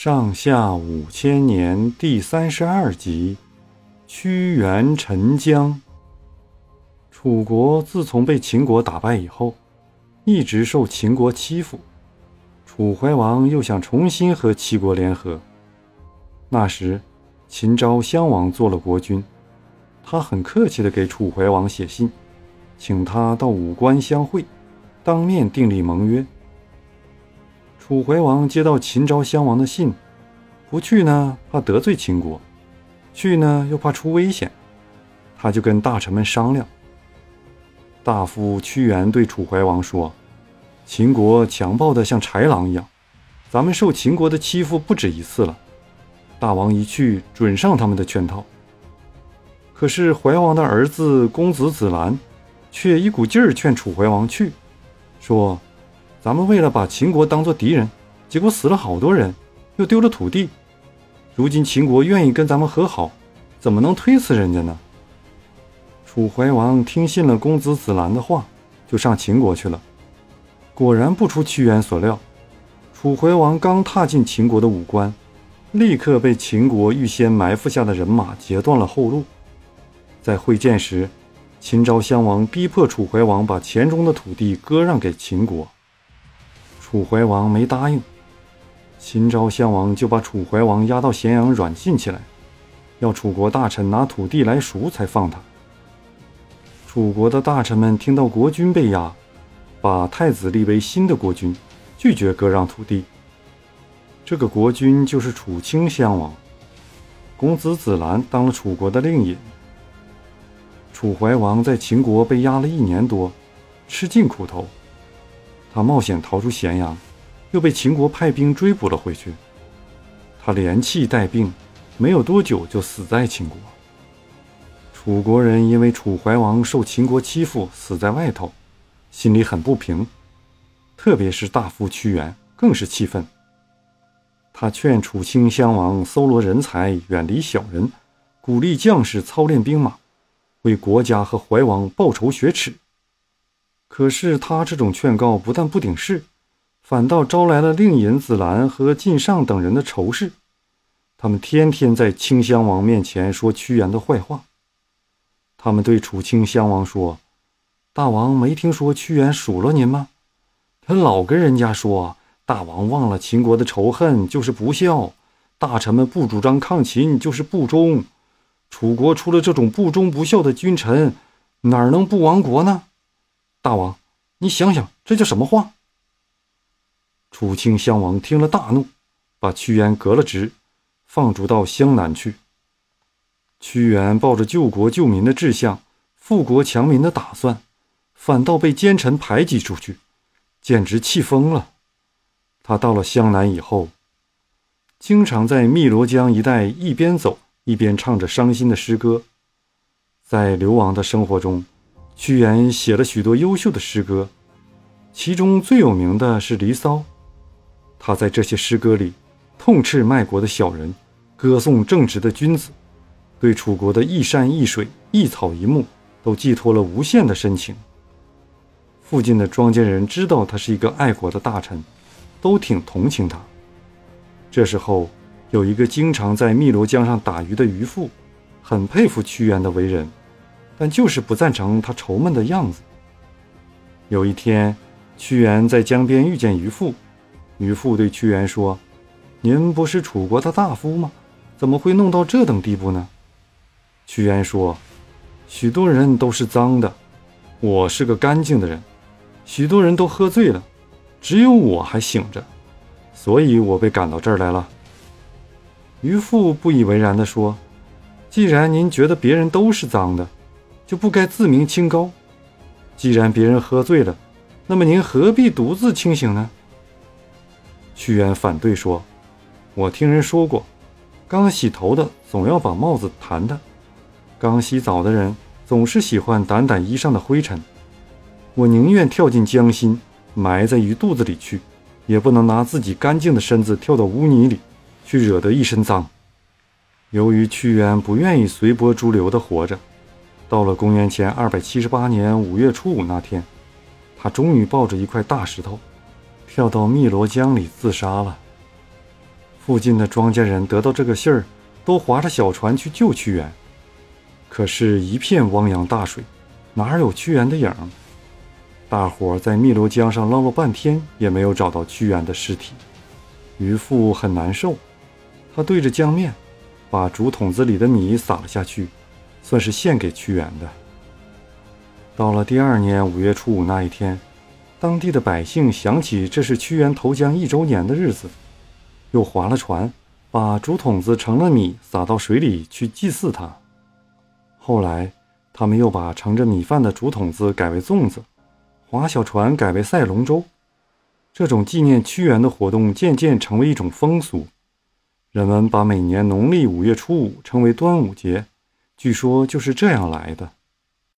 上下五千年第三十二集：屈原沉江。楚国自从被秦国打败以后，一直受秦国欺负。楚怀王又想重新和齐国联合。那时，秦昭襄王做了国君，他很客气地给楚怀王写信，请他到武关相会，当面订立盟约。楚怀王接到秦昭襄王的信，不去呢怕得罪秦国，去呢又怕出危险，他就跟大臣们商量。大夫屈原对楚怀王说：“秦国强暴的像豺狼一样，咱们受秦国的欺负不止一次了，大王一去准上他们的圈套。”可是怀王的儿子公子子兰，却一股劲儿劝楚怀王去，说。咱们为了把秦国当做敌人，结果死了好多人，又丢了土地。如今秦国愿意跟咱们和好，怎么能推辞人家呢？楚怀王听信了公子子兰的话，就上秦国去了。果然不出屈原所料，楚怀王刚踏进秦国的武关，立刻被秦国预先埋伏下的人马截断了后路。在会见时，秦昭襄王逼迫楚怀王把黔中的土地割让给秦国。楚怀王没答应，秦昭襄王就把楚怀王押到咸阳软禁起来，要楚国大臣拿土地来赎才放他。楚国的大臣们听到国君被押，把太子立为新的国君，拒绝割让土地。这个国君就是楚顷襄王，公子子兰当了楚国的令尹。楚怀王在秦国被压了一年多，吃尽苦头。他冒险逃出咸阳，又被秦国派兵追捕了回去。他连气带病，没有多久就死在秦国。楚国人因为楚怀王受秦国欺负死在外头，心里很不平。特别是大夫屈原更是气愤。他劝楚顷襄王搜罗人才，远离小人，鼓励将士操练兵马，为国家和怀王报仇雪耻。可是他这种劝告不但不顶事，反倒招来了令尹子兰和晋尚等人的仇视。他们天天在清襄王面前说屈原的坏话。他们对楚顷襄王说：“大王没听说屈原数落您吗？他老跟人家说，大王忘了秦国的仇恨就是不孝，大臣们不主张抗秦就是不忠。楚国出了这种不忠不孝的君臣，哪能不亡国呢？”大王，你想想，这叫什么话？楚顷襄王听了大怒，把屈原革了职，放逐到湘南去。屈原抱着救国救民的志向、富国强民的打算，反倒被奸臣排挤出去，简直气疯了。他到了湘南以后，经常在汨罗江一带一边走一边唱着伤心的诗歌。在流亡的生活中，屈原写了许多优秀的诗歌，其中最有名的是《离骚》。他在这些诗歌里，痛斥卖国的小人，歌颂正直的君子，对楚国的一山一水、一草一木都寄托了无限的深情。附近的庄稼人知道他是一个爱国的大臣，都挺同情他。这时候，有一个经常在汨罗江上打鱼的渔夫，很佩服屈原的为人。但就是不赞成他愁闷的样子。有一天，屈原在江边遇见渔父，渔父对屈原说：“您不是楚国的大夫吗？怎么会弄到这等地步呢？”屈原说：“许多人都是脏的，我是个干净的人。许多人都喝醉了，只有我还醒着，所以我被赶到这儿来了。”渔父不以为然地说：“既然您觉得别人都是脏的，”就不该自鸣清高。既然别人喝醉了，那么您何必独自清醒呢？屈原反对说：“我听人说过，刚洗头的总要把帽子弹的，刚洗澡的人总是喜欢掸掸衣上的灰尘。我宁愿跳进江心，埋在鱼肚子里去，也不能拿自己干净的身子跳到污泥里，去惹得一身脏。”由于屈原不愿意随波逐流地活着。到了公元前二百七十八年五月初五那天，他终于抱着一块大石头，跳到汨罗江里自杀了。附近的庄稼人得到这个信儿，都划着小船去救屈原。可是，一片汪洋大水，哪有屈原的影？大伙在汨罗江上捞了半天，也没有找到屈原的尸体。渔父很难受，他对着江面，把竹筒子里的米撒了下去，算是献给屈原的。到了第二年五月初五那一天，当地的百姓想起这是屈原投江一周年的日子，又划了船，把竹筒子盛了米撒到水里去祭祀他。后来，他们又把盛着米饭的竹筒子改为粽子。划小船改为赛龙舟，这种纪念屈原的活动渐渐成为一种风俗。人们把每年农历五月初五称为端午节，据说就是这样来的。